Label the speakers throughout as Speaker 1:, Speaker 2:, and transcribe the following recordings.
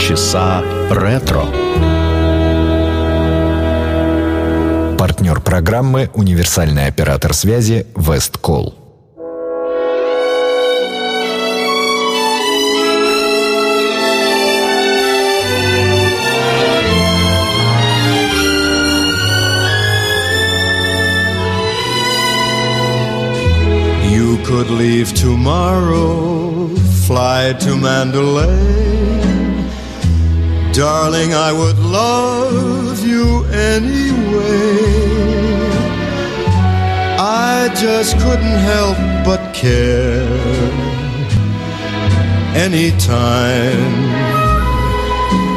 Speaker 1: Полчаса ретро.
Speaker 2: Партнер программы «Универсальный оператор связи Весткол».
Speaker 3: You could leave tomorrow, fly to Mandalay. Darling, I would love you anyway. I just couldn't help but care. Anytime,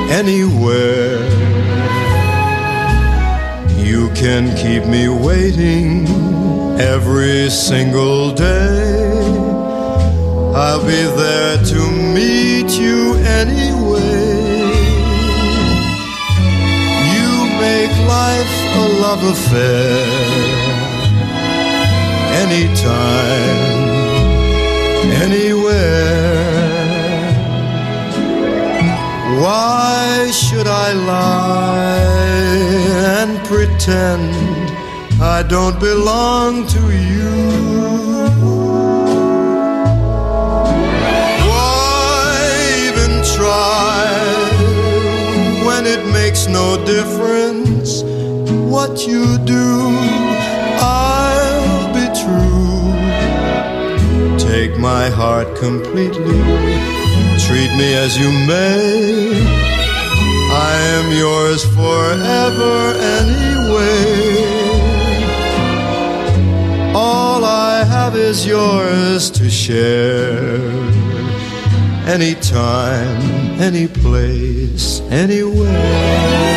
Speaker 3: anywhere. You can keep me waiting every single day. I'll be there to meet you anyway. Life a love affair. Anytime, anywhere. Why should I lie and pretend I don't belong to you? Why even try when it makes no difference what you do? I'll be true. Take my heart completely, treat me as you may. I am yours forever anyway. All I have is yours to share. Anytime, any place, anywhere.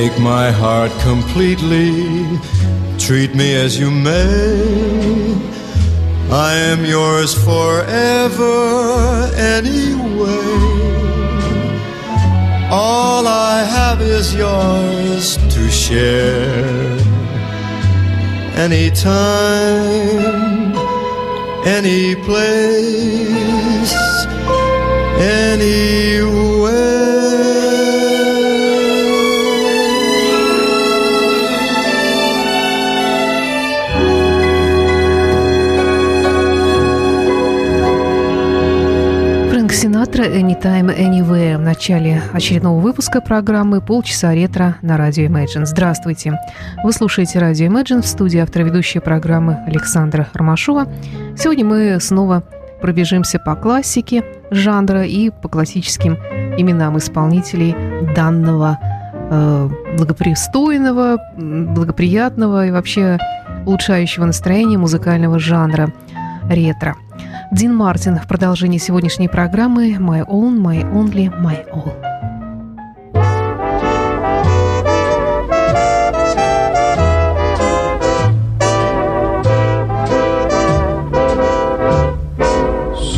Speaker 3: Take my heart completely, treat me as you may. I am yours forever anyway. All I have is yours to share. Anytime, any place, anywhere.
Speaker 4: «Anytime, Anywhere» в начале очередного выпуска программы «Полчаса ретро» на радио Imagine. Здравствуйте! Вы слушаете радио Imagine в студии автор ведущей программы Александра Ромашова. Сегодня мы снова пробежимся по классике жанра и по классическим именам исполнителей данного э, благопристойного, благоприятного и вообще улучшающего настроение музыкального жанра ретро. Дин Мартин в продолжении сегодняшней программы «My Own, My Only, My All».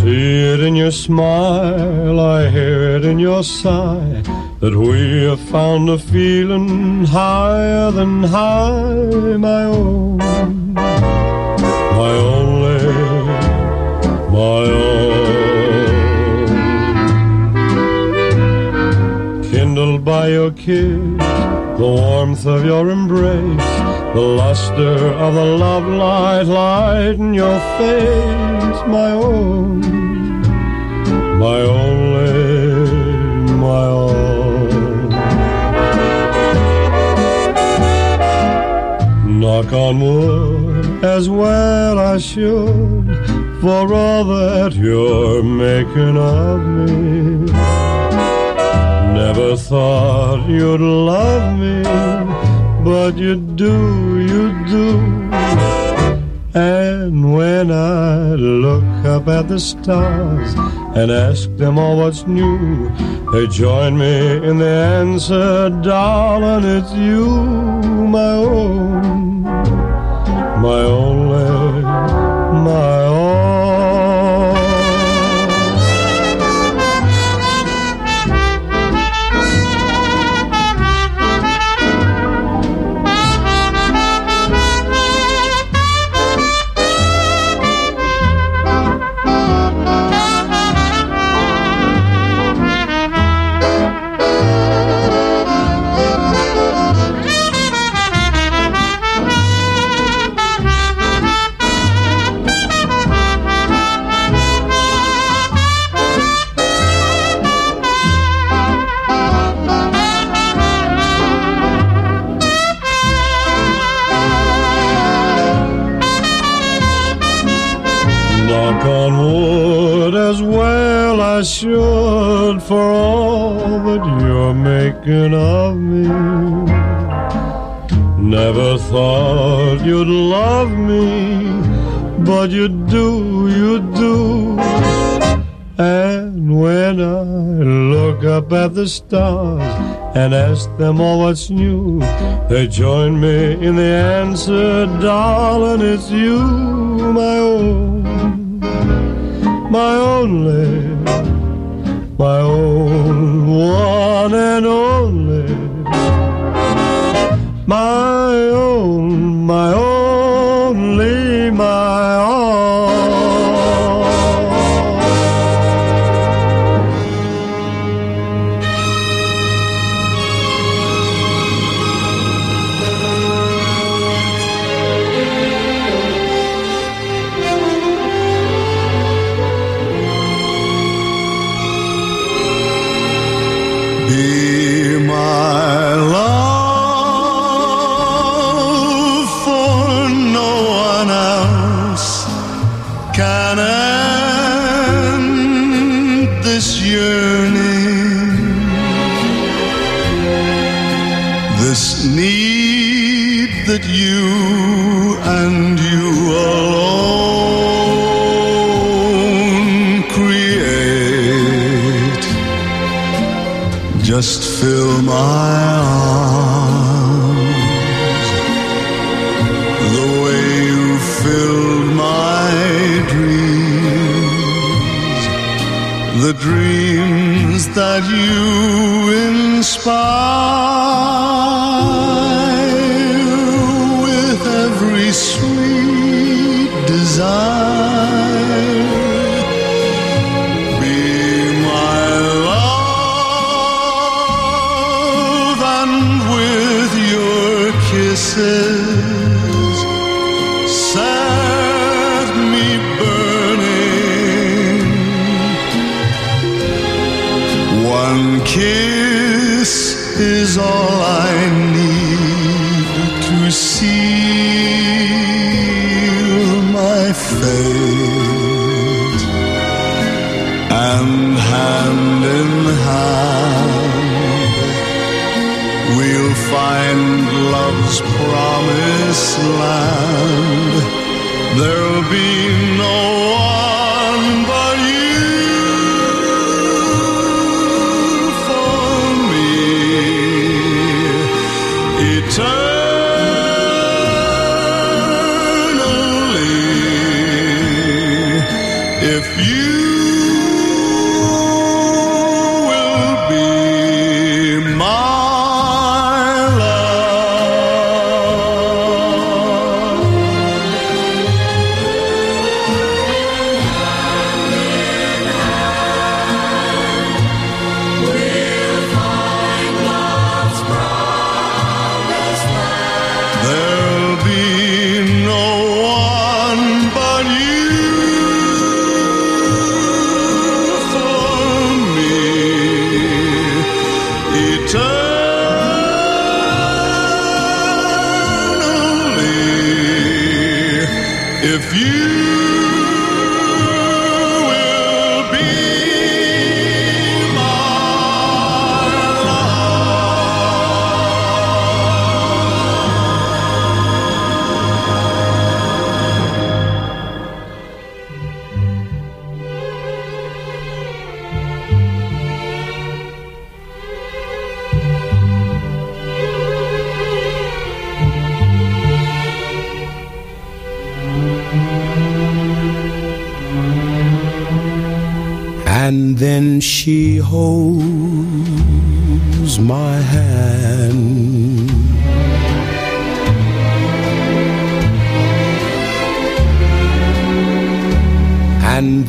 Speaker 3: See it in your smile, I hear it in your sigh, that we have found a feeling higher than high, my own, my own. Kindled by your kiss, the warmth of your embrace, the luster of the love light light in your face, my own, my only, my own. Knock on wood as well I should for all that you're making of me. Never thought you'd love me, but you do, you do. And when I look up at the stars and ask them all what's new, they join me in the answer, darling, it's you, my own, my only, my all. For all that you're making of me. Never thought you'd love me, but you do, you do. And when I look up at the stars and ask them all what's new, they join me in the answer, darling, it's you, my own, my only, my own, one and only, my own, my only, my
Speaker 5: she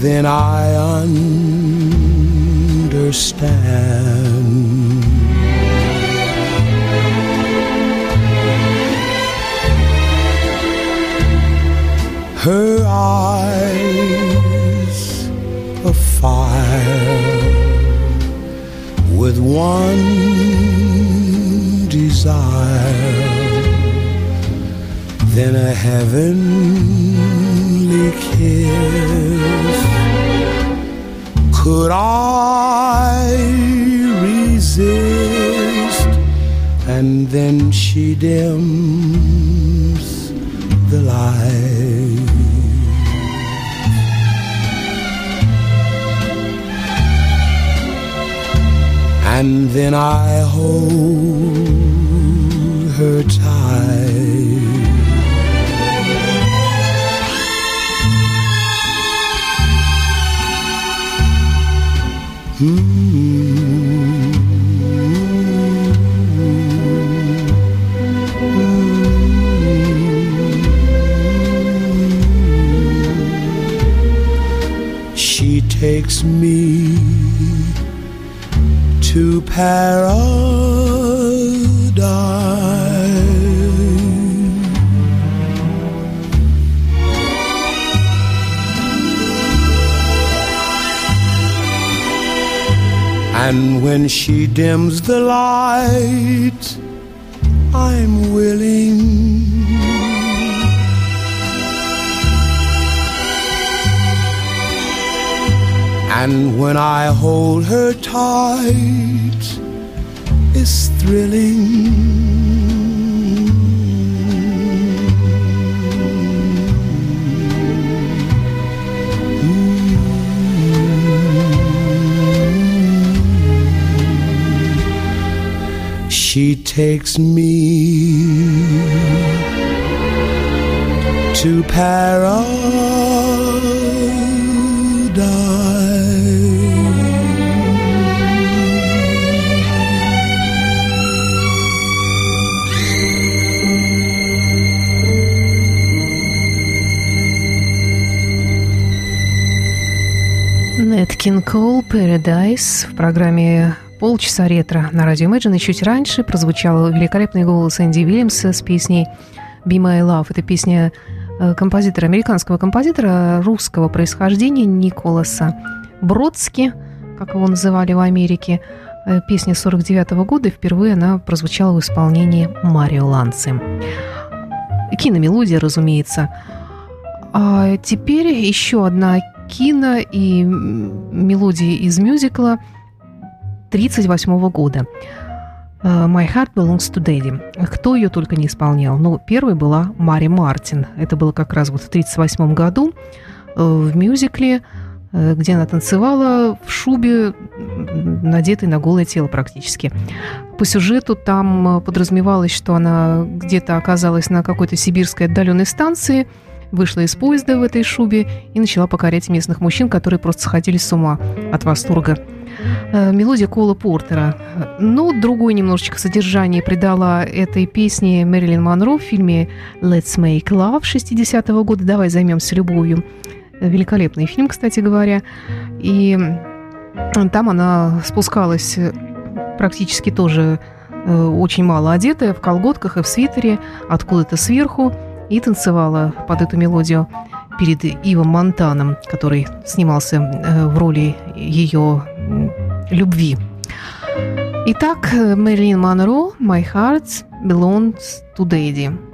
Speaker 5: then I understand. Her eyes of fire with one desire, then a heavenly kiss could I resist? And then she dims the light. And then I hold her tight. Takes me to paradise. When she dims the light, I'm willing. And when I hold her tight, it's thrilling. she takes me to paradise.
Speaker 4: Нат Кинг Коул, Paradise в программе полчаса ретро на радио Imagine. И чуть раньше прозвучал великолепный голос Энди Уильямса с песней Be My Love. Это песня э, композитора, американского композитора русского происхождения Николаса Бродски, как его называли в Америке. Э, Песня 49 года, и впервые она прозвучала в исполнении Марио Ланци. Киномелодия, разумеется. А теперь еще одна кино и мелодия из мюзикла 1938 года. Э, My Heart Belongs to Daddy. Кто ее только не исполнял. Ну, первой была Мари Мартин. Это было как раз вот в 1938 году э, в мюзикле, э, где она танцевала в шубе, надетой на голое тело практически. По сюжету там подразумевалось, что она где-то оказалась на какой-то сибирской отдаленной станции, вышла из поезда в этой шубе и начала покорять местных мужчин, которые просто сходили с ума от восторга. Э, Мелодия Кола Портера. Но другое немножечко содержание придала этой песне Мэрилин Монро в фильме «Let's Make Love» 60-го года «Давай займемся любовью». Великолепный фильм, кстати говоря. И там она спускалась э, практически тоже э, очень мало одетая, в колготках и в свитере, откуда-то сверху, и танцевала под эту мелодию перед Ивом Монтаном, который снимался в роли ее любви. Итак, э, Мэрилин Монро «My Heart Belongs to Daddy».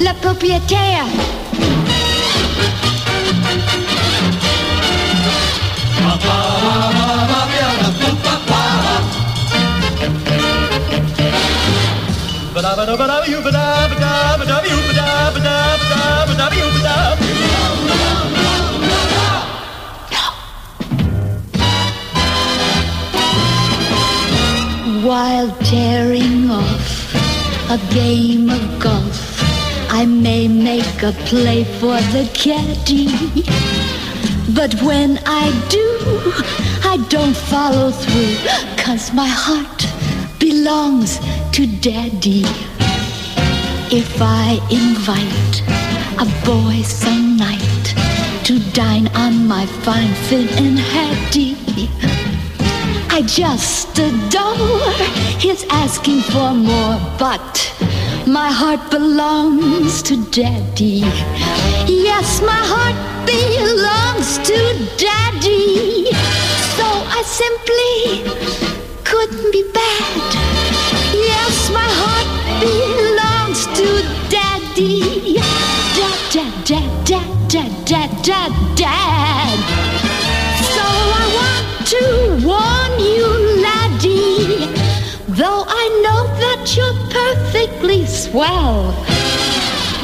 Speaker 6: la propriétaire. While tearing off a game of golf I may make a play for the caddy. But when I do, I don't follow through, cause my heart belongs to daddy. If I invite a boy some night to dine on my fine fin and hattie, I just adore his asking for more, but my heart belongs to daddy. Yes, my heart belongs to daddy. So I simply couldn't be bad. Yes, my heart belongs to daddy. Dad, dad, dad, dad, dad, dad, dad, dad. So I want to warn you, you're perfectly swell,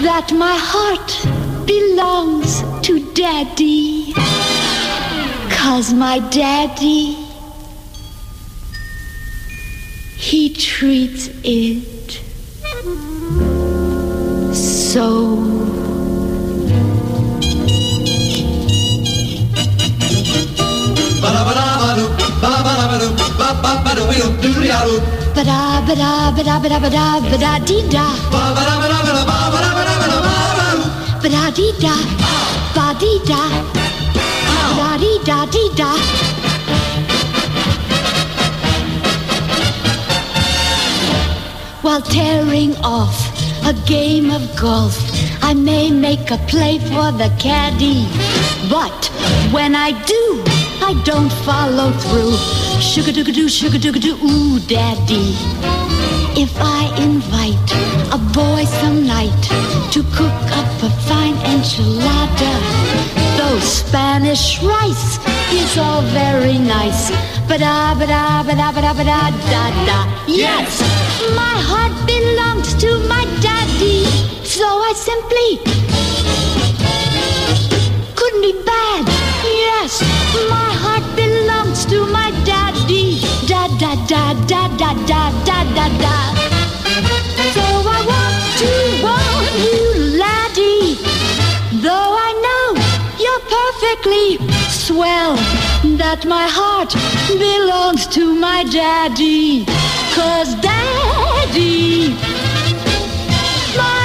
Speaker 6: that my heart belongs to daddy. Cause my daddy, he treats it so ba da ba da ba da ba da ba da ba da dee da ba ba da ba da ba da ba ba da ba da ba da ba ba da dee da ba dee da ba da dee da dee da While tearing off a game of golf, I may make a play for the caddy. But when I do, I don't follow through. Sugar doo doo, sugar doo doo, ooh, daddy. If I invite a boy some night to cook up a fine enchilada, though Spanish rice is all very nice. Ba-da, ba-da, ba-da, ba-da, ba-da, da, da. Yes, my heart belongs to my daddy, so I simply couldn't be bad. Yes, my da da da da da da da. So I want to warn you, laddie, though I know you're perfectly swell, that my heart belongs to my daddy. Cause daddy, my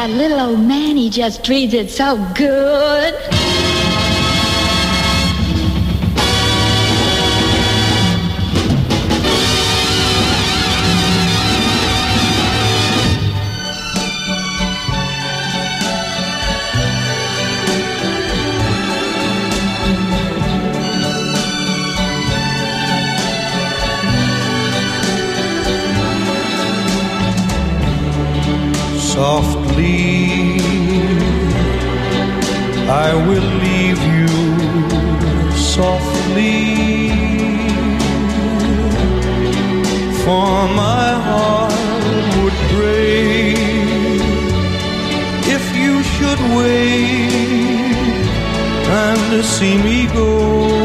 Speaker 6: That little old man, he just treats it so good.
Speaker 3: Softly. I will leave you softly. For my heart would break if you should wait and see me go.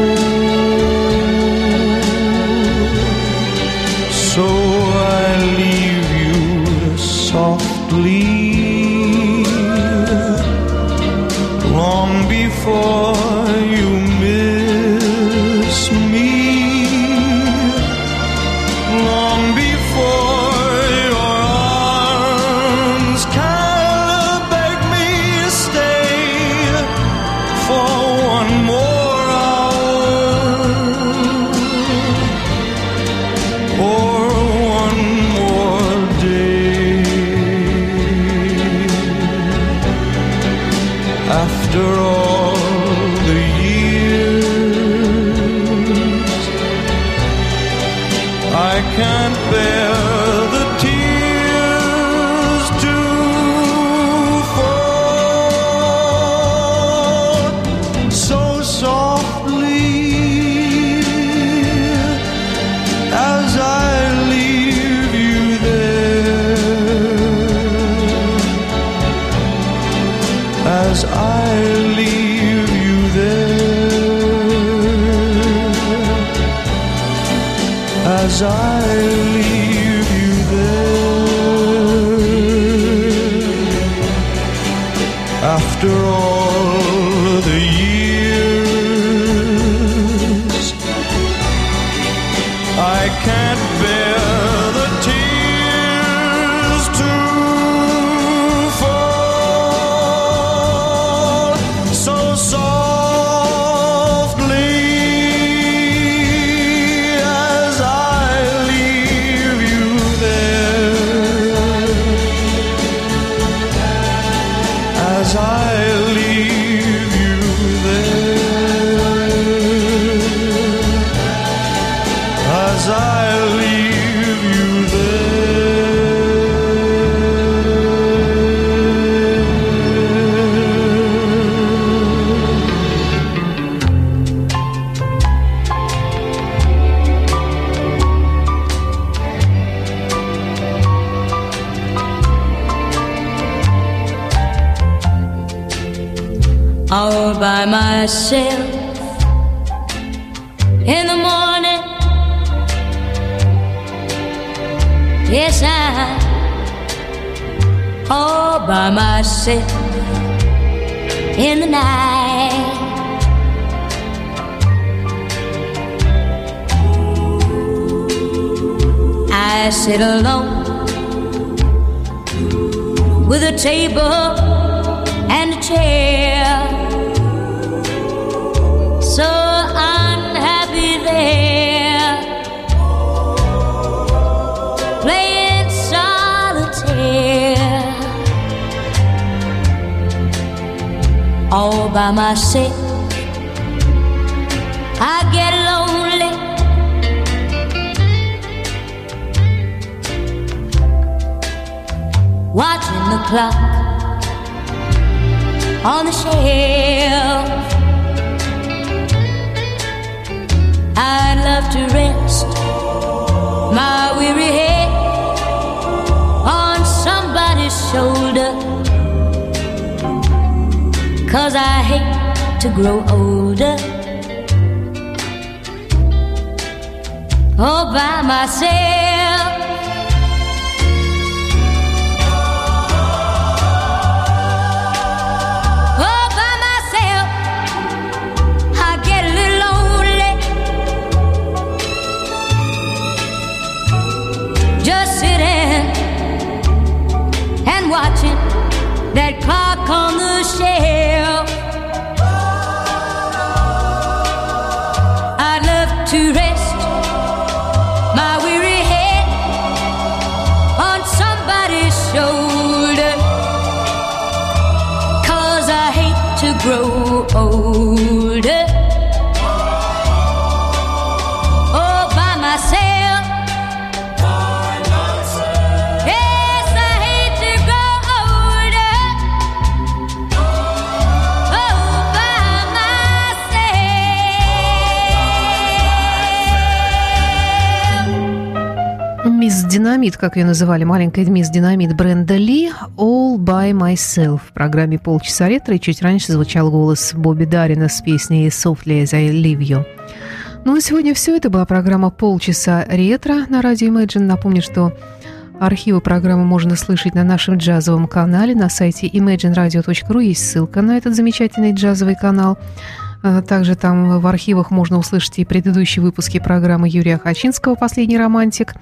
Speaker 3: As I leave
Speaker 7: myself in the morning. Yes, I all by myself in the night. I sit alone with a table and a chair. All by myself. I get lonely. Watching the clock on the shelf. I'd love to rest my weary head on somebody's shoulder. Cause I hate to grow older. All by myself.
Speaker 4: Динамит, как ее называли, маленькая мисс Динамит Бренда Ли, All by Myself. В программе «Полчаса ретро» и чуть раньше звучал голос Бобби Дарина с песней «Softly as I Leave You». Ну, на сегодня все. Это была программа «Полчаса ретро» на радио Imagine. Напомню, что архивы программы можно слышать на нашем джазовом канале на сайте imagineradio.ru. Есть ссылка на этот замечательный джазовый канал. А Также там в архивах можно услышать и предыдущие выпуски программы Юрия Хачинского «Последний романтик».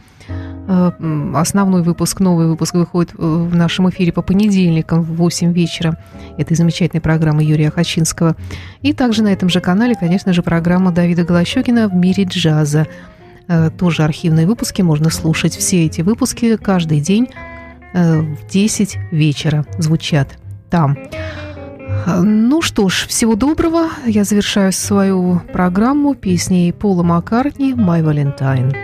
Speaker 4: Э, Основной выпуск, новый выпуск выходит э, в нашем эфире по понедельникам в 8 вечера. этой замечательной программы Юрия Хачинского. И также на этом же канале, конечно же, программа Давида Голощекина «В мире джаза». Э, Тоже архивные выпуски, можно слушать все эти выпуски каждый день в 10 вечера звучат там. Ну что ж, всего доброго. Я завершаю свою программу песней Пола Маккартни «My Valentine».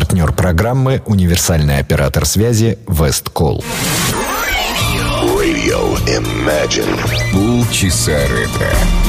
Speaker 2: Партнер программы «Универсальный оператор связи Весткол».
Speaker 8: Полчаса ретро.